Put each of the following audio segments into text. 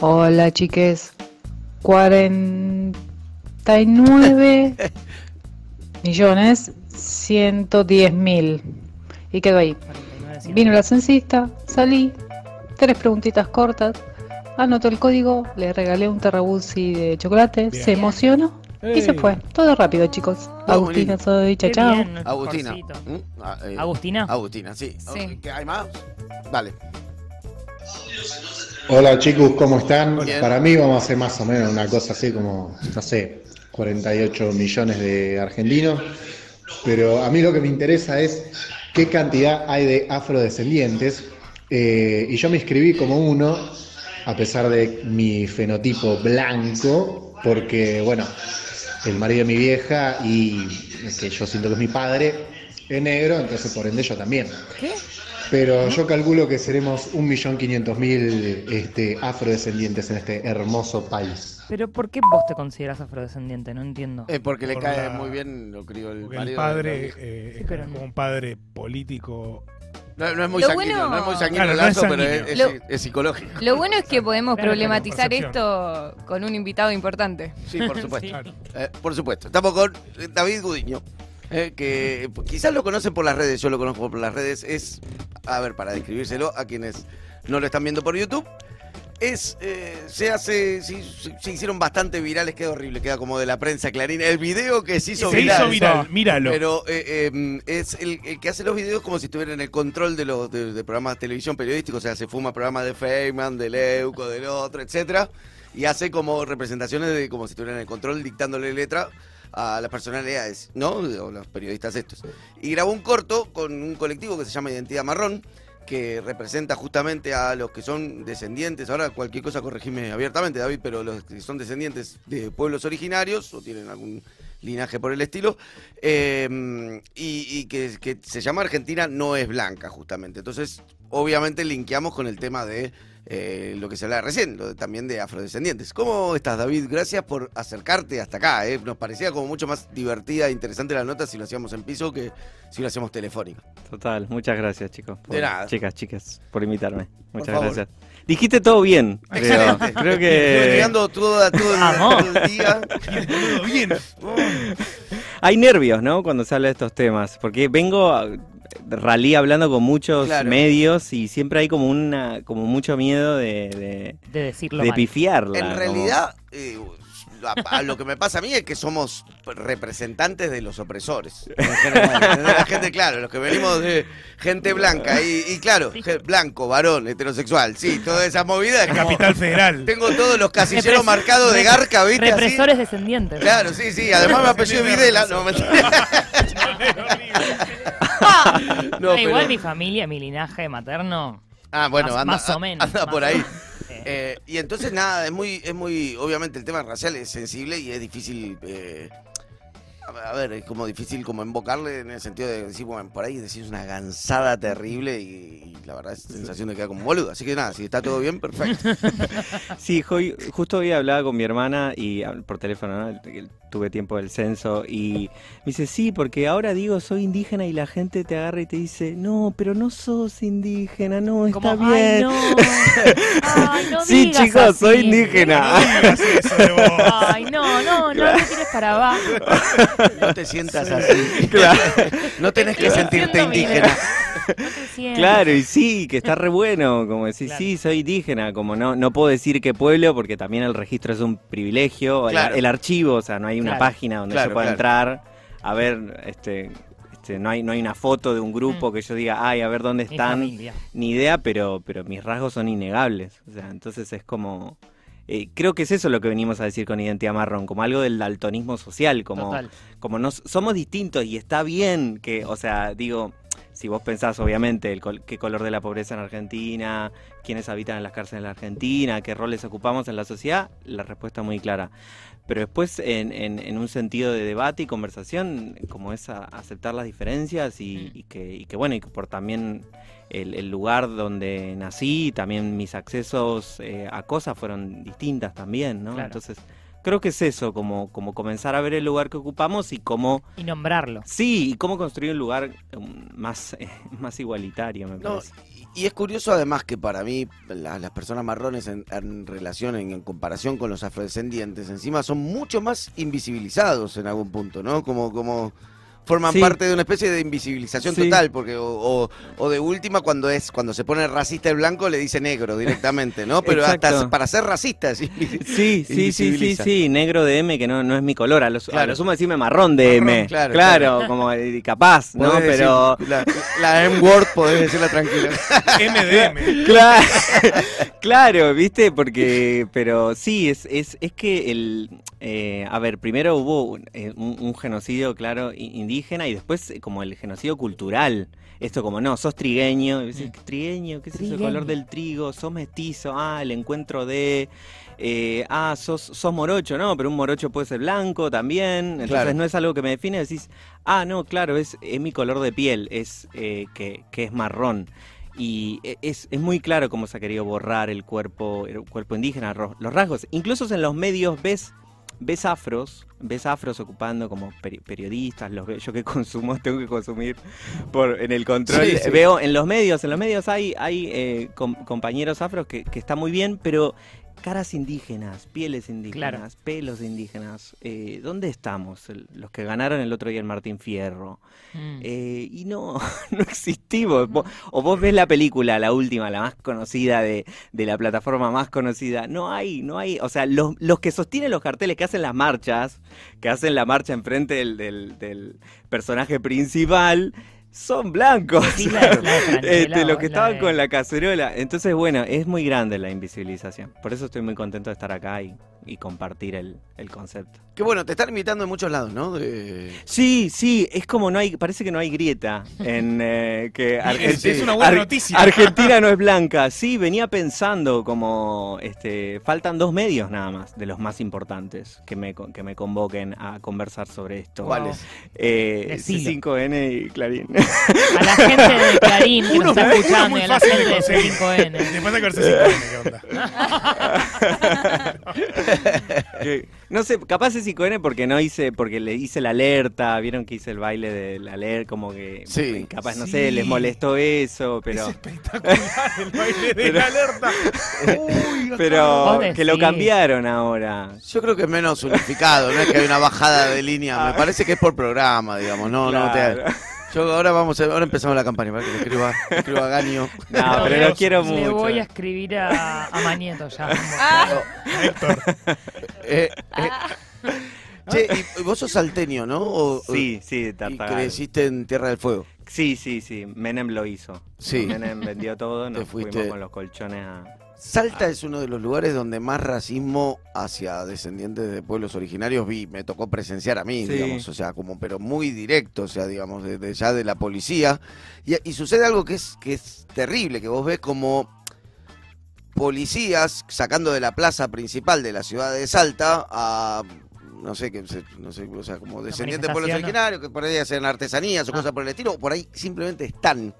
Hola chiques, 49 millones 110 mil. Y quedó ahí. Vino la censista, salí, tres preguntitas cortas, anotó el código, le regalé un terrabuzzi de chocolate, Bien. se emocionó y se fue. Todo rápido, chicos. Todo Agustina, lindo. soy chao, Qué chao. bien, Agustina. ¿Mm? Ah, eh, ¿Agustina? Agustina, sí. Sí. ¿Qué ¿Hay más? Dale. Hola chicos, ¿cómo están? Bien. Para mí vamos a hacer más o menos una cosa así como, no sé, 48 millones de argentinos, pero a mí lo que me interesa es qué cantidad hay de afrodescendientes eh, y yo me inscribí como uno, a pesar de mi fenotipo blanco, porque bueno, el marido de mi vieja y que yo siento que es mi padre es negro, entonces por ende yo también. ¿Qué? Pero yo calculo que seremos 1.500.000 este, afrodescendientes en este hermoso país. Pero ¿por qué vos te consideras afrodescendiente? No entiendo. Eh, porque le Por cae la- muy bien lo crió el Porque marido. el padre vieja. eh, Sí, es pero como no. un padre político. No, no es muy Lo sanguíneo, bueno- no es muy sanguíneo Claro, el no es pero es, Lo- es- es psicológico. Lo bueno es que podemos Claro, problematizar esto con un invitado importante. Sí, por supuesto. Sí. Claro. Eh, por supuesto. Estamos con eh, David Gudiño. Eh, que quizás lo conocen por las redes, yo lo conozco por las redes. Es, a ver, para describírselo a quienes no lo están viendo por YouTube. Es, eh, se hace, sí, sí, se hicieron bastante virales, queda horrible, queda como de la prensa clarina. El video que se hizo Se viral. hizo viral, míralo. Pero eh, eh, es el, el que hace los videos como si estuviera en el control de los de, de programas de televisión periodísticos, o sea, se fuma programas de Feynman, de Leuco, del otro, etcétera, y hace como representaciones de como si estuviera en el control dictándole letra a las personalidades, ¿no? O los periodistas estos. Y grabó un corto con un colectivo que se llama Identidad Marrón, que representa justamente a los que son descendientes, ahora cualquier cosa corregime abiertamente, David, pero los que son descendientes de pueblos originarios o tienen algún linaje por el estilo, eh, y, que se llama Argentina no es blanca, justamente. Entonces, obviamente linkeamos con el tema de eh, lo que se hablaba recién, lo de- también de afrodescendientes. ¿Cómo estás, David? Gracias por acercarte hasta acá. eh. Nos parecía como mucho más divertida e interesante la nota si lo hacíamos en piso que si lo hacíamos telefónico. Total, muchas gracias chicos. por- De nada. Chicas, chicas, por invitarme. Muchas gracias. Dijiste todo bien. creo. Excelente. Creo Estuve que llegando todo, todo el, Vamos. todo el día. Bien. hay nervios, ¿no? Cuando se habla de estos temas. Porque vengo ralí hablando con muchos Claro. medios y siempre hay como una, como mucho miedo de, De de, decirlo de mal. pifiarla. En como- realidad, eh, a- a lo que me pasa a mí es que somos representantes de los opresores. la gente, claro, los que venimos de gente blanca. Y, y claro, Sí. blanco, varón, heterosexual. Sí, toda esa movida. es como- Capital Federal. tengo todos los casilleros Repres- marcados de garca, ¿viste? Así. Represores descendientes. Claro, sí, sí. Además, mi apellido Videla. No, mentira. No, Ah, igual pero- mi familia, mi linaje materno. Ah, bueno, Más- anda, más o menos, anda más por ahí. Eh, y entonces nada, es muy, es muy, obviamente el tema racial es sensible y es difícil, eh, a ver, es como difícil como invocarle en el sentido de decir, bueno, por ahí decís una gansada terrible y, y la verdad es sensación de quedar como boludo. Así que nada, si está todo bien, perfecto. Sí, hoy- justo hoy hablaba con mi hermana y ah, por teléfono, ¿no? Tuve tiempo del censo y me dice, sí, porque ahora digo soy indígena y la gente te agarra y te dice, no, pero no sos indígena, no, está Como, bien. Ay, no. Ay, no sí, digas chicos, así. soy indígena. No digas eso de vos. Ay, no, no, no tires para abajo. No te sientas así. Claro. No tenés que sentirte indígena. No. Claro, y sí, que está re bueno, como decir, Claro. sí, soy indígena, como no no puedo decir qué pueblo, porque también el registro es un privilegio, el- Claro. el, archivo, o sea, no hay una Claro. página donde Claro, yo pueda claro. entrar a ver, este, este, no hay no hay una foto de un grupo Mm. que yo diga, ay, a ver dónde están, ni idea, pero, pero mis rasgos son innegables, o sea, entonces es como... eh, creo que es eso lo que venimos a decir con Identidad Marrón, como algo del daltonismo social, como, Total. como nos somos distintos y está bien que, o sea, digo, si vos pensás obviamente el col- qué color de la pobreza en Argentina, quiénes habitan en las cárceles de la Argentina, qué roles ocupamos en la sociedad, la respuesta es muy clara. Pero después, en, en- en un sentido de debate y conversación, como es a- aceptar las diferencias y, y que, y que, bueno, y que por también el, el lugar donde nací, también mis accesos eh, a cosas fueron distintas también, ¿no? Claro. Entonces, creo que es eso, como, como comenzar a ver el lugar que ocupamos y cómo, Y nombrarlo. sí, y cómo construir un lugar um, más, eh, más igualitario, me No, parece. y, y es curioso además que para mí la- las personas marrones en, en relación, en, en comparación con los afrodescendientes, encima son mucho más invisibilizados en algún punto, ¿no? Como, como forman Sí. parte de una especie de invisibilización Sí. total, porque o, o- o de última cuando es cuando se pone racista el blanco le dice negro directamente, ¿no? Pero hasta para ser racista Sí, sí, sí, sí, sí, negro de M, que no, no es mi color. A lo, su- a Claro. lo sumo decirme marrón de M. Marrón, claro, claro, como eh, capaz, ¿no? Podés Pero. decir la, la M-word podés decirla tranquila. MDM. Claro, claro, viste, porque, pero sí, es, es, es que el, eh, a ver, primero hubo un, eh, un- un genocidio, claro, indígena y después eh, como el genocidio cultural. Esto como, no, sos trigueño, y decís, trigueño, ¿qué es eso? El color del trigo, sos mestizo, ah, el encuentro de, eh, ah, sos, sos morocho, no, pero un morocho puede ser blanco también, entonces Claro. no es algo que me define, decís, ah, no, claro, es, es mi color de piel, es eh, que, que es marrón. Y es, es muy claro cómo se ha querido borrar el cuerpo, el cuerpo indígena, los rasgos. Incluso en los medios ves, ves afros, ves afros ocupando como peri- periodistas, los yo que consumo, tengo que consumir por en el control. Sí, sí. Veo en los medios, en los medios hay, hay eh, com- compañeros afros que, que está muy bien, pero caras indígenas, pieles indígenas, pelos indígenas. eh, ¿Dónde estamos? El- los que ganaron el otro día el Martín Fierro. Mm. Eh, y no, no existimos. Vos- o vos ves la película, la última, la más conocida de, de la plataforma más conocida. No hay, no hay. O sea, los, los que sostienen los carteles, que hacen las marchas, que hacen la marcha enfrente del, del, del personaje principal, son blancos. Sí, Este, los que estaban de- con la cacerola. Entonces, bueno, es muy grande la invisibilización. Por eso estoy muy contento de estar acá y, y compartir el, el concepto. Que bueno, te están invitando en muchos lados, ¿no? De- Sí, sí, es como no hay, parece que no hay grieta en eh, que Es, Argen- es una buena Ar- noticia. Argentina no es blanca. Sí, venía pensando como este, faltan dos medios nada más de los más importantes que me con- que me convoquen a conversar sobre esto. ¿Cuáles? Eh, Decilo. C5N y Clarín. A la gente de Clarín que Uno, nos está escuchando a la gente de de conseguir. C5N. Después de verse 5N, ¿qué onda? No sé, capaz es C5N porque no hice, porque le hice la alerta, vieron que hice el baile de la alerta, como que Sí. capaz, no Sí. sé, les molestó eso, pero... Es espectacular el baile de Pero- la alerta. Uy, Pero que lo cambiaron ahora. Yo creo que es menos unificado, no es que hay una bajada de línea, me parece que es por programa, digamos, no, no te... Yo ahora vamos a, ahora empezamos la campaña, para que le escriba, le escriba a Gaño. No, pero lo quiero mucho. Le voy a escribir a, a Manieto ya. Ah, Héctor. Eh, eh, Che, y vos sos salteño, ¿no? O- Sí, sí, Y Tartagal. creciste en Tierra del Fuego. Sí, sí, sí. Menem lo hizo. Sí. Menem vendió todo, nos fuiste- fuimos con los colchones a... Salta es uno de los lugares donde más racismo hacia descendientes de pueblos originarios vi, me tocó presenciar a mí, Sí. digamos, o sea, como pero muy directo, o sea, digamos, desde ya de la policía. Y, y sucede algo que es, que es terrible, que vos ves como policías sacando de la plaza principal de la ciudad de Salta a no sé qué se- no sé o sea como descendientes de pueblos originarios que por ahí hacen artesanías o Ah. cosas por el estilo o por ahí simplemente están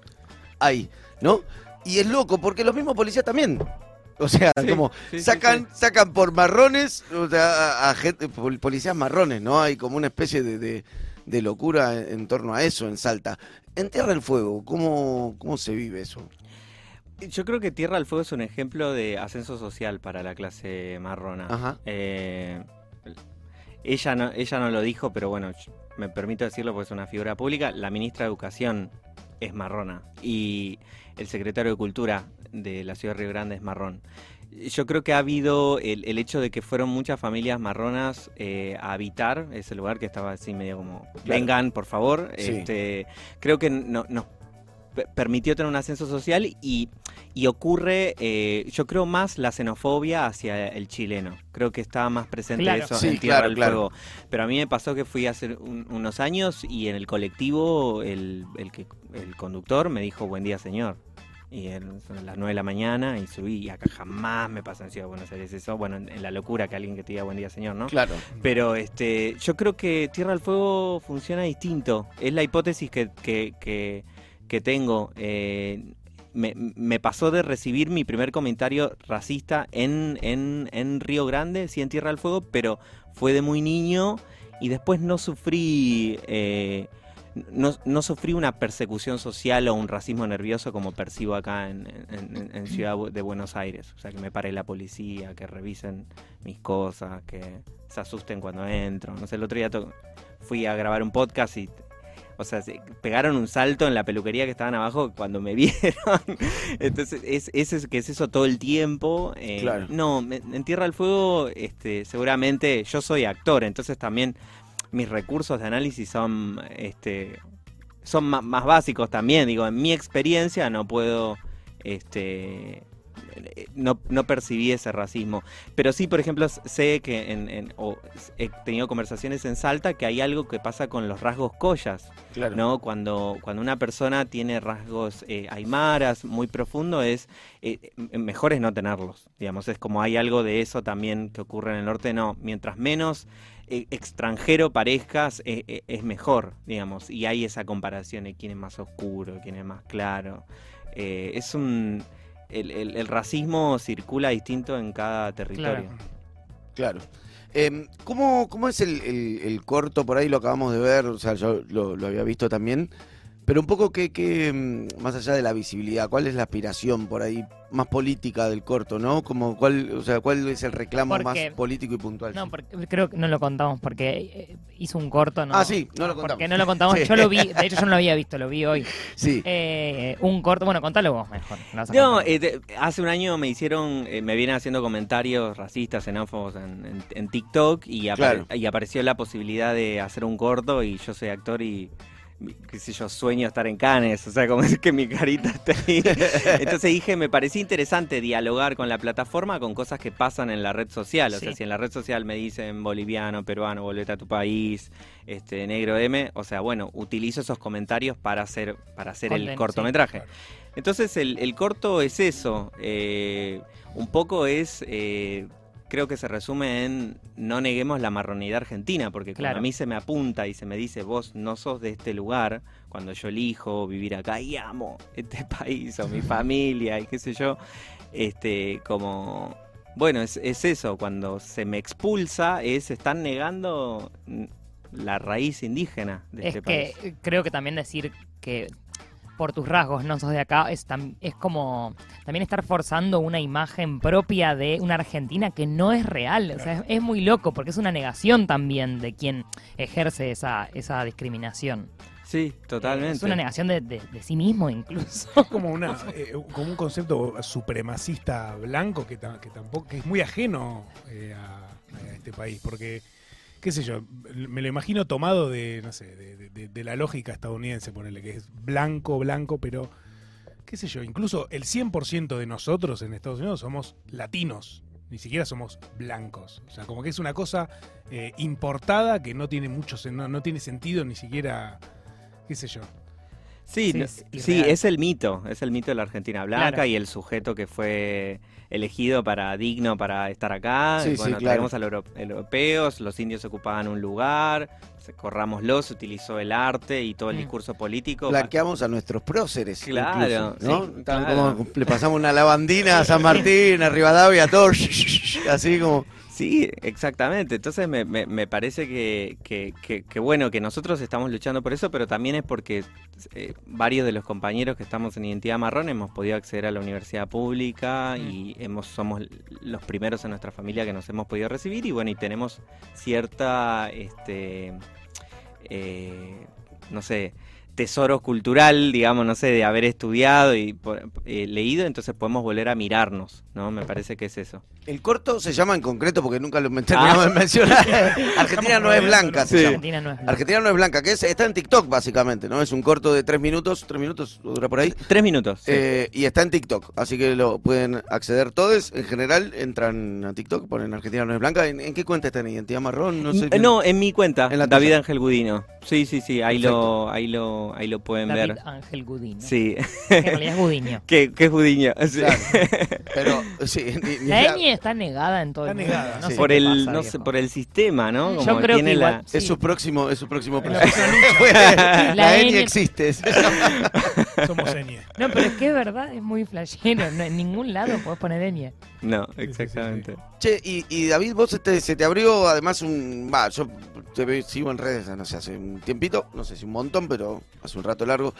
ahí no y es loco porque los mismos policías también o sea Sí, como sí, sacan sí. sacan por marrones o sea, a, a gente pol- policías marrones no hay como una especie de, de- de locura en, en torno a eso en Salta en Tierra del Fuego cómo cómo se vive eso Yo creo que Tierra del Fuego es un ejemplo de ascenso social para la clase marrona. Ajá. Eh, ella, no, ella no lo dijo, pero bueno, me permito decirlo porque es una figura pública. La ministra de Educación es marrona y el secretario de Cultura de la ciudad de Río Grande es marrón. Yo creo que ha habido el, el hecho de que fueron muchas familias marronas eh, a habitar ese lugar que estaba así medio como, vengan por favor. Sí. Este, creo que no- nos permitió tener un ascenso social y, y ocurre, eh, yo creo más la xenofobia hacia el chileno. Creo que está más presente Claro. eso Sí, en Tierra claro, del claro. Fuego. Pero a mí me pasó que fui hace un- unos años y en el colectivo el, el, que, el conductor me dijo buen día señor. Y son las 9 de la mañana y subí y acá jamás me pasa en Ciudad de Buenos Aires eso. Bueno, en, en la locura que alguien que te diga buen día señor, ¿no? claro Pero este, yo creo que Tierra del Fuego funciona distinto. Es la hipótesis que, que, que, que tengo. Eh, me, me pasó de recibir mi primer comentario racista en, en, en Río Grande, sí, en Tierra del Fuego, pero fue de muy niño y después no sufrí... eh, no, no sufrí una persecución social o un racismo nervioso como percibo acá en, en- en- Ciudad de Buenos Aires. O sea, que me pare la policía, que revisen mis cosas, que se asusten cuando entro. No sé, el otro día fui a grabar un podcast y, o sea, se pegaron un salto en la peluquería que estaban abajo cuando me vieron. Entonces, es, es, es- que es eso todo el tiempo. eh, Claro. No, en Tierra del Fuego, este, seguramente yo soy actor, entonces también mis recursos de análisis son este son más básicos también digo en mi experiencia no puedo este no, no percibí ese racismo pero sí por ejemplo sé que en, en- o he tenido conversaciones en Salta que hay algo que pasa con los rasgos collas Claro. ¿no? Cuando, cuando una persona tiene rasgos eh, aymaras muy profundo, es eh, m- mejor es no tenerlos, digamos, es como hay algo de eso también que ocurre en el norte, no, mientras menos eh, extranjero parezcas, eh, eh, es mejor, digamos, y hay esa comparación de quién es más oscuro, quién es más claro. Eh, es un... El, el- el racismo circula distinto en cada territorio. Claro. Em, ¿cómo, cómo es el, el- el corto? Por ahí lo acabamos de ver, o sea, yo lo, lo había visto también. Pero un poco que, que, mm, más allá de la visibilidad, ¿cuál es la aspiración por ahí más política del corto, no? Como cuál, o sea, ¿cuál es el reclamo Porque- más político y puntual? No, porque, creo que no lo contamos porque eh, hizo un corto, ¿no? Ah, sí, no lo Porque contamos. no lo contamos. Sí. Yo lo vi, de hecho yo no lo había visto, lo vi hoy. Sí. Eh, un corto, bueno, contalo vos mejor. No, eh, hace un año me hicieron, eh, me vienen haciendo comentarios racistas, xenófobos en, en- en TikTok y, apare- Claro. y apareció la posibilidad de hacer un corto y yo soy actor y qué sé yo, sueño estar en Cannes, o sea, como es que mi carita está ahí. Entonces dije, me parecía interesante dialogar con la plataforma con cosas que pasan en la red social, o sea, si en la red social me dicen boliviano, peruano, volvete a tu país, este negro M, o sea, bueno, utilizo esos comentarios para hacer para hacer el sí. cortometraje. Claro. Entonces el, el corto es eso, eh, un poco es, eh, creo que se resume en no neguemos la marronidad argentina, porque cuando Claro. a mí se me apunta y se me dice vos no sos de este lugar, cuando yo elijo vivir acá y amo este país o mi familia y qué sé yo, este, como... Bueno, es, es eso, cuando se me expulsa es, están negando la raíz indígena de es este que país. creo que también decir que por tus rasgos no sos de acá es, tam- es como también estar forzando una imagen propia de una Argentina que no es real. O sea, es, es muy loco porque es una negación también de quien ejerce esa, esa discriminación. Sí, totalmente. Es una negación de, de- de sí mismo incluso. Es como, una, eh, como un concepto supremacista blanco que, que tampoco que es muy ajeno eh, a, a este país, porque, qué sé yo, me lo imagino tomado de, no sé, de, de- de- la lógica estadounidense, ponerle que es blanco, blanco, pero, qué sé yo, incluso el 100% de nosotros en Estados Unidos somos latinos. Ni siquiera somos blancos. O sea, como que es una cosa eh, importada que no tiene mucho no, no tiene sentido ni siquiera, qué sé yo. Sí, Sí, no- es sí, irreal. es el mito, es el mito de la Argentina blanca Claro. y el sujeto que fue elegido para digno para estar acá. Sí, sí, bueno, claro. traemos a los euro- europeos, los indios ocupaban un lugar, se utilizó el arte y todo el Mm. discurso político. Blanqueamos a nuestros próceres. Claro, incluso, ¿no? sí, Estaban claro. como- le pasamos una lavandina a San Martín, a Rivadavia, todo. Así como. Sí, exactamente. Entonces me, me- me parece que, que- que- que bueno, que nosotros estamos luchando por eso, pero también es porque eh, varios de los compañeros que estamos en Identidad Marrón hemos podido acceder a la universidad pública y hemos somos los primeros en nuestra familia que nos hemos podido recibir y bueno, y tenemos cierta, este, eh, no sé, tesoro cultural, digamos, no sé, de haber estudiado y por- eh, leído, entonces podemos volver a mirarnos, ¿no? Me parece que es eso. El corto se llama en concreto porque nunca lo Ah. terminamos de mencionar. Argentina no es blanca, se Sí. llama. Argentina no es blanca. Argentina no es blanca, que es, está en TikTok básicamente, ¿no? Es un corto de tres minutos, tres minutos, dura por ahí. Tres minutos. sí. Eh, y está en TikTok, así que lo pueden acceder todos. En general, entran a TikTok, ponen Argentina no es blanca. ¿En, en qué cuenta está en Identidad Marrón? No sé. No, en mi cuenta, En la David tuya. Ángel Gudino. Sí, sí, sí, ahí lo, ahí lo, ahí lo pueden David ver. Ángel Gudino. Sí, En realidad es Gudiño. que, que es Gudiño. sí. Claro. Pero, sí, ni- ni La la- ñ está negada en todo Está el mundo. negada, No sí. sé por el, pasa, no sé, por el sistema, ¿no? Yo Como creo que tiene la- igual- Es Sí. su próximo, es su próximo Es la la, La ñ existe. Somos enie. No, pero es que es verdad, es muy flashero. No, en ningún lado podés poner ñ. No, sí, sí. exactamente. Che, y, y David, vos te- se te abrió además un... Va, yo te sigo en redes, no sé, hace un tiempito, no sé si un montón, pero hace un rato largo.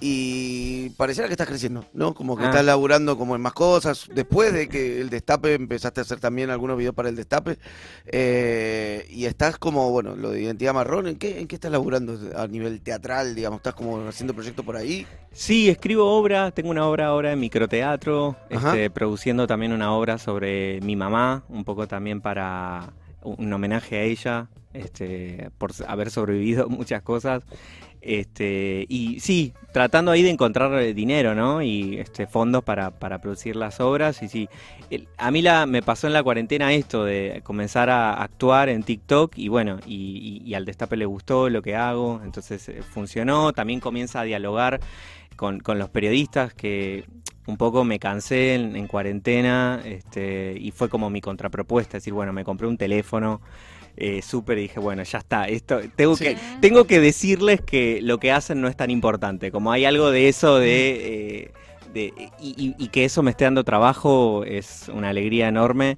Y pareciera que estás creciendo, ¿no? Como que Ah. estás laburando como en más cosas. Después de que el Destape empezaste a hacer también algunos videos para el Destape. eh, y estás como, bueno, lo de Identidad Marrón, ¿en qué, ¿en qué estás laburando a nivel teatral, digamos? ¿Estás como haciendo proyectos por ahí? Sí, escribo obra, tengo una obra ahora en microteatro, este, produciendo también una obra sobre mi mamá, un poco también para un homenaje a ella, este, por haber sobrevivido muchas cosas. Este, y sí, tratando ahí de encontrar eh, dinero, ¿no? Y este, fondos para, para producir las obras. Y sí, el- a mí la, me pasó en la cuarentena esto de comenzar a actuar en TikTok y bueno, y, y- y al Destape le gustó lo que hago, entonces eh, funcionó. También comienza a dialogar con, con los periodistas que un poco me cansé en, en cuarentena este, y fue como mi contrapropuesta, decir, bueno, me compré un teléfono eh, súper y dije, bueno, ya está, esto tengo, Sí. que, tengo que decirles que lo que hacen no es tan importante, como hay algo de eso de... eh, de- y, y- y que eso me esté dando trabajo es una alegría enorme,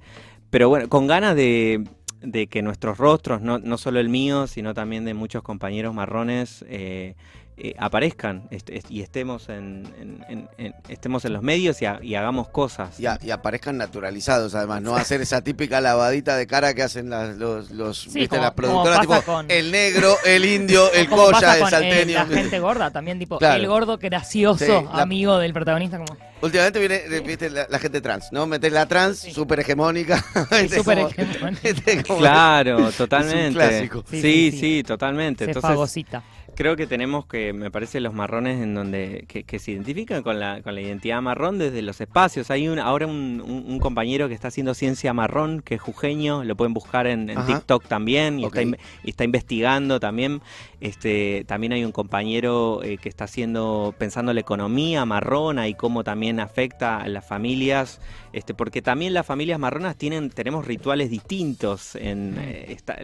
pero bueno, con ganas de, de que nuestros rostros, no, no solo el mío, sino también de muchos compañeros marrones, eh, eh, aparezcan est- est- y estemos en, en- en- en- estemos en los medios y, y hagamos cosas. Y, y aparezcan naturalizados, además, no hacer esa típica lavadita de cara que hacen las, los, los Sí, ¿viste? como- las productoras, tipo con- el negro, el indio, el pasa el eh, salteño. la gente gorda también, tipo, Claro. el gordo gracioso, Sí, la- amigo del protagonista, como Últimamente viene eh, viste, la, la gente trans, ¿no? Metes la trans, Sí. súper hegemónica. Súper como- hegemónica. como- Claro, totalmente. clásico. Sí, Sí, sí, sí, sí. totalmente. se Entonces, fagocita. Creo que tenemos que, me parece, los marrones en donde que, que se identifican con la, con la identidad marrón desde los espacios. Hay un, ahora un, un- un compañero que está haciendo ciencia marrón, que es jujeño, lo pueden buscar en. TikTok también y, está, y está investigando también. Este, también hay un compañero eh, que está haciendo, pensando la economía marrona y cómo también afecta a las familias, este, porque también las familias marronas tienen, tenemos rituales distintos en eh, esta-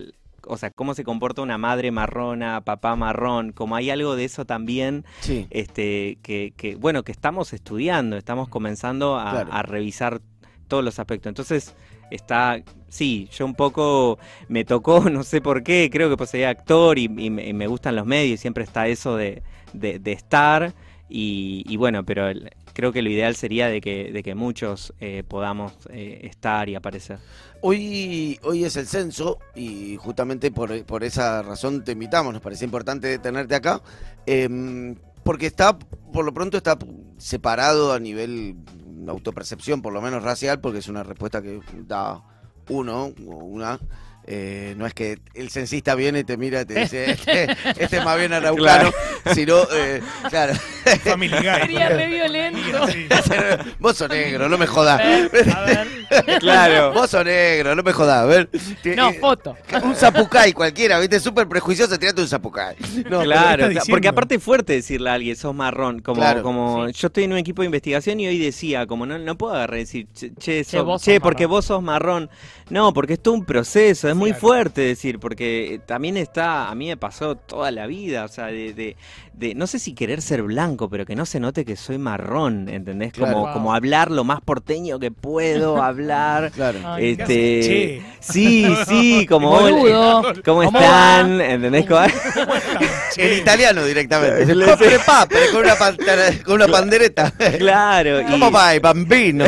o sea, cómo se comporta una madre marrona, papá marrón, como hay algo de eso también, Sí. este, que, que, bueno, que estamos estudiando, estamos comenzando a, Claro. a revisar todos los aspectos. Entonces, está, sí, yo un poco me tocó, no sé por qué, creo que pues soy actor y, y me, y me gustan los medios, siempre está eso de, de- de estar. Y, y bueno, pero el- creo que lo ideal sería de que, de que muchos eh, podamos eh, estar y aparecer. Hoy, hoy es el censo y justamente por, por esa razón te invitamos, nos parecía importante tenerte acá, em, porque está, por lo pronto está separado a nivel autopercepción, por lo menos racial, porque es una respuesta que da uno o una. Eh, no es que el censista viene y te mira y te dice, este, este es más bien araucano, sino, eh, claro, Family Guy. Sería re violento. Vos sos negro, no me jodas. A ver. Claro. Vos sos negro, no me jodas, a ver. No, Eh, foto. Un zapucay cualquiera, ¿viste? Súper prejuicioso, tirate un zapucay. No, claro, porque aparte es fuerte decirle a alguien, sos marrón, como, Claro. como yo estoy en un equipo de investigación y hoy decía, como no, no puedo agarrar y decir, che, che, sos- vos che, sos porque marrón". vos sos marrón. No, porque es todo un proceso, es muy Claro. fuerte decir, porque eh, también está, a mí me pasó toda la vida, o sea, de, de, de- no sé si querer ser blanco, pero que no se note que soy marrón, ¿entendés? Como. Wow. como hablar lo más porteño que puedo hablar. Claro. Ay, Este, Che. sí, sí, como Boludo. ¿Cómo ¿Cómo están? ¿Entendés? Como- En italiano directamente. Papere con una, con una pandereta. claro. y- ¿Cómo va, bambino?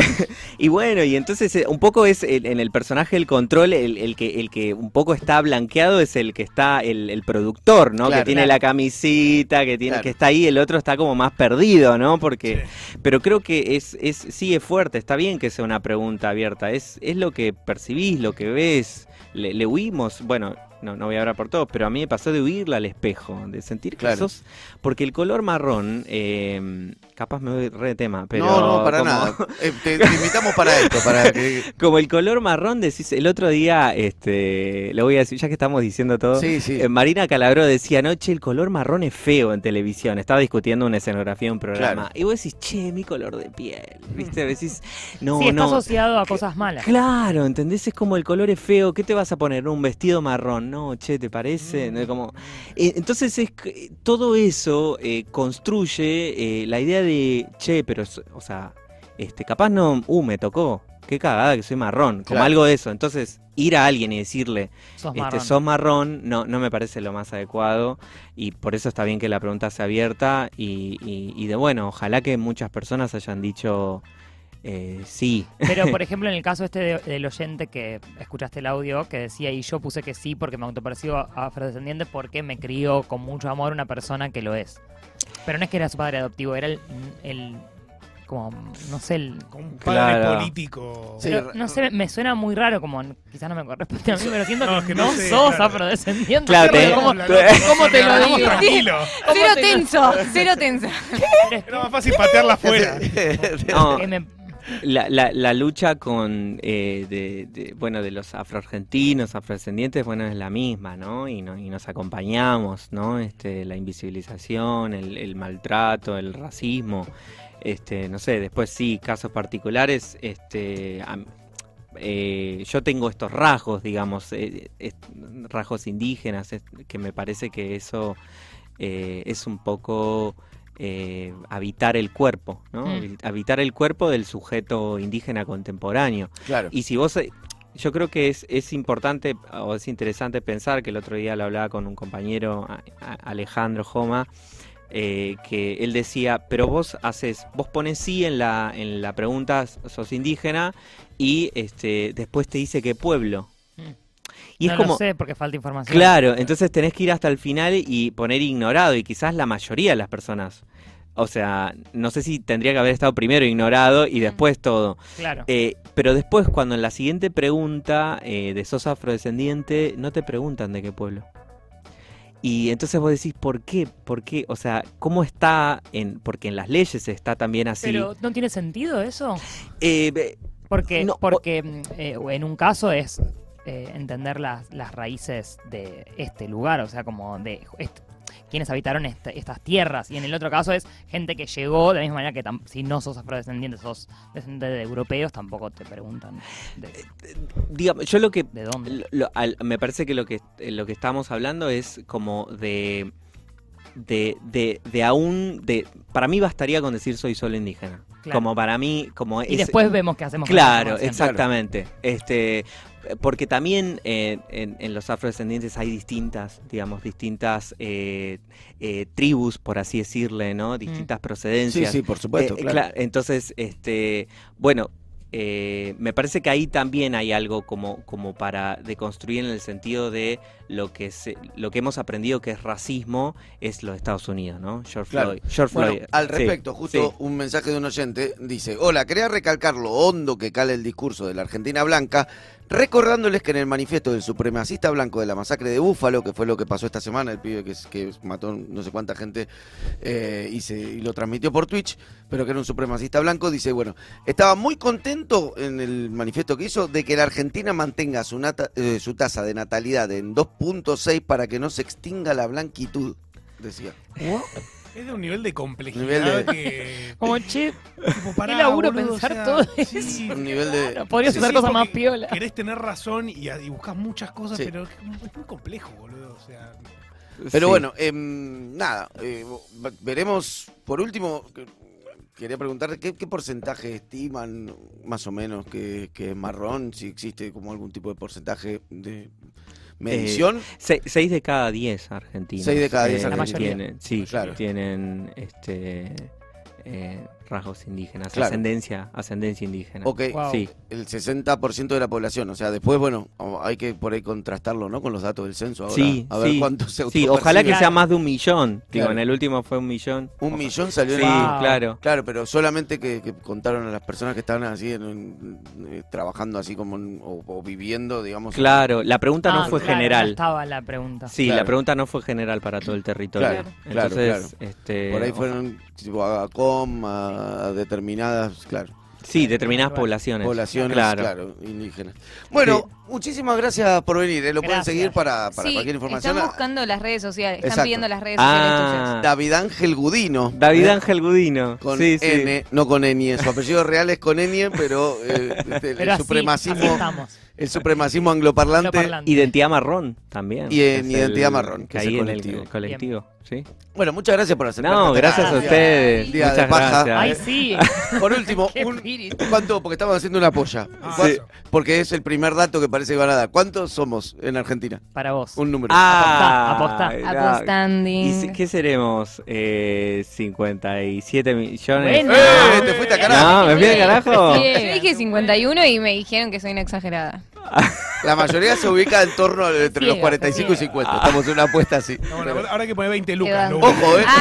Y bueno, y entonces eh, un poco es el- en el personaje del control, el, el que, el que un poco está blanqueado es el que está, el, el productor, ¿no? Claro. que tiene Claro. la camisita, que tiene, Claro. que está ahí, el otro está como más perdido, ¿no? Porque, pero creo que es, es, sí es fuerte, está bien que sea una pregunta es, es lo que percibís, lo que ves, le, le huimos, bueno. No, no voy a hablar por todos, pero a mí me pasó de huirle al espejo, de sentir que Claro. sos... Porque el color marrón, eh, capaz me voy re de tema, pero... no, no, para como- nada. Eh, te, te invitamos para esto, para que... como el color marrón, decís, el otro día, este, lo voy a decir, ya que estamos diciendo todo, Sí, sí. eh, Marina Calabró decía anoche el color marrón es feo en televisión, estaba discutiendo una escenografía, un programa, Claro. y vos decís, che, mi color de piel, viste, decís, no, sí, está no. asociado a cosas malas. Claro, ¿entendés? Es como el color es feo, ¿qué te vas a poner? ¿Un vestido marrón? No, che, ¿te parece? ¿No? Como, eh, entonces es que todo eso eh, construye eh, la idea de, che, pero, o sea, este, capaz no, uh, me tocó, qué cagada que soy marrón, como Claro. algo de eso. Entonces, ir a alguien y decirle, Sos este, marrón. sos marrón, no, no me parece lo más adecuado y por eso está bien que la pregunta sea abierta y, y- y de bueno, ojalá que muchas personas hayan dicho eh, sí. Pero, por ejemplo, en el caso este de- del oyente que escuchaste el audio, que decía, y yo puse que sí porque me autopercibo afrodescendiente porque me crió con mucho amor una persona que lo es. Pero no es que era su padre adoptivo, era el, el como, no sé, el... Como un padre Claro. político. Pero, no sé, me suena muy raro, como quizás no me corresponde a mí, pero siento No, que, es que no, no sé, sos claro. afrodescendiente. Claro, te- ¿cómo- La te- loca, ¿cómo te lo digo? Tranquilo. Cero tenso, cero tenso. Era más fácil patearla afuera. No, que me- la, la, la lucha con eh, de, bueno de los afroargentinos, afrodescendientes, bueno es la misma, ¿no? Y, no, y nos acompañamos, ¿no? Este, la invisibilización, el, maltrato, el racismo, este, no sé, después sí, casos particulares, este, eh, yo tengo estos rasgos, digamos, eh, rasgos indígenas, que me parece que eso eh, es un poco eh, habitar el cuerpo, ¿no? Mm. Habi- Habitar el cuerpo del sujeto indígena contemporáneo. Claro. Y si vos, eh, yo creo que es, es importante o es interesante pensar, que el otro día lo hablaba con un compañero, Alejandro Joma, eh, que él decía, pero vos haces, vos pones sí en la, en la pregunta, sos indígena, y este, después te dice qué pueblo. Mm. Y no es como, lo sé porque falta información. Claro, entonces tenés que ir hasta el final y poner ignorado, y quizás la mayoría de las personas. O sea, no sé si tendría que haber estado primero ignorado y después todo. Claro. Eh, pero después, cuando en la siguiente pregunta eh, de sos afrodescendiente, no te preguntan de qué pueblo. Y entonces vos decís, ¿por qué? ¿Por qué? O sea, ¿cómo está? en Porque en las leyes está también así. Pero ¿no tiene sentido eso? Eh, Porque, No, porque mm, eh, en un caso es eh, entender las, las raíces de este lugar, o sea, como de quienes habitaron este- estas tierras. Y en el otro caso es gente que llegó, de la misma manera que si no sos afrodescendiente, sos descendiente de europeos, tampoco te preguntan de, digamos, yo lo que de dónde. Lo- lo- al- me parece que lo que eh, lo que estamos hablando es como de de, de, de aún de para mí bastaría con decir soy solo indígena Claro. como para mí como Y es- después vemos qué hacemos con la claro información. exactamente este porque también eh, en, en los afrodescendientes hay distintas digamos distintas eh, eh, tribus por así decirle no distintas Sí, procedencias sí, por supuesto, eh, claro. cla- entonces, este, bueno, eh, me parece que ahí también hay algo como, como para deconstruir en el sentido de lo que se, lo que hemos aprendido que es racismo es los Estados Unidos, ¿no? George Claro. Floyd. George Bueno, Floyd, al sí, respecto, justo sí. un mensaje de un oyente dice, hola, quería recalcar lo hondo que cala el discurso de la Argentina Blanca, recordándoles que en el manifiesto del supremacista blanco de la masacre de Búfalo, que fue lo que pasó esta semana, el pibe que, que mató no sé cuánta gente eh, y, se, y lo transmitió por Twitch, pero que era un supremacista blanco, dice, bueno, estaba muy contento en el manifiesto que hizo de que la Argentina mantenga su, nata- eh, su tasa de natalidad en 2.6 para que no se extinga la blanquitud, decía. Es de un nivel de complejidad Nivel de- que. Como, che, Tipo, pará, qué laburo boludo, pensar o sea, todo sí, eso. Un nivel de... Claro, podrías Sí, hacer sí, cosas más piola. Querés tener razón y, y buscas muchas cosas, Sí. pero es, muy complejo, boludo. O sea, Pero Sí. bueno, em, nada, eh, v- veremos. Por último, que- quería preguntar ¿qué, qué porcentaje estiman más o menos que, que es marrón, si existe como algún tipo de porcentaje de medición. Se- seis de cada diez argentinos. Seis de cada diez La argentinos. mayoría. Tienen, sí, Claro. tienen este, eh, rasgos indígenas, Claro. ascendencia, ascendencia indígena. ok, Wow. Sí. el 60% de la población. O sea, después, bueno, hay que por ahí contrastarlo, ¿no? Con los datos del censo ahora. Sí, a ver sí. cuánto se Sí, ojalá que sea más de un millón. Digo, en el último fue un millón. Un millón salió Sí, en el- Wow. claro. Claro, pero solamente que, que contaron a las personas que estaban así, en- en- eh, trabajando así como, en- o, o viviendo, digamos. en- Claro, la pregunta no Ah, fue claro, no general. estaba la pregunta. Sí, Claro. la pregunta no fue general para todo el territorio. Claro, claro, Entonces, este, Por ahí fueron tipo, a COM, a, a determinadas, claro, Sí, determinadas Claro. poblaciones. poblaciones, Claro. claro. indígenas. Bueno, muchísimas gracias por venir. eh. Lo pueden Gracias. seguir para, para sí, cualquier información. están buscando las redes sociales, están Exacto. pidiendo las redes sociales. Ah, David Ángel Gudino. David ¿eh? Ángel Gudino. Con sí, sí. N, no con Enie. Su apellido real es con Enie, pero eh, este, Pero el así, supremacismo, así estamos. El supremacismo angloparlante. Angloparlante. Identidad marrón también. Y en Identidad Marrón, que es ahí el en colectivo. el colectivo. Sí. Bueno, muchas gracias por aceptar. No, gracias a ustedes. Día de Muchas paja. gracias. Ay, sí. Por último, un-. ¿cuánto? Porque estamos haciendo una polla. Ah, ¿Cuán- eso. Porque es el primer dato que parece que van a dar. ¿Cuántos somos en Argentina? Para vos. Un número. Ah, Apostá, apostá. era- Apostanding. ¿Y qué seremos? Eh, 57 millones. Bueno. ¡Eh! ¿Te fuiste a carajo? No, ¿me fui al carajo? Yo dije 51 y me dijeron que soy una exagerada. La mayoría se ubica en torno a- entre los Ciega, 45 y ciega. 50. Estamos en una apuesta así. No, bueno, ahora hay que poner 20 lucas. único. Ojo, ¿eh?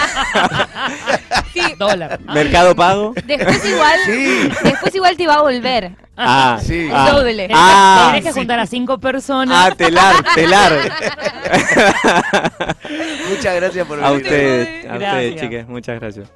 Sí, Dólar. ¿Mercado pago? después igual, Sí. después igual te va a volver. Ah, Sí. ah. Doble. Tenés, Ah, tenés que sí. juntar a cinco personas. Ah, telar, telar. Muchas gracias por A venir. ustedes, a ustedes, chicas, muchas gracias.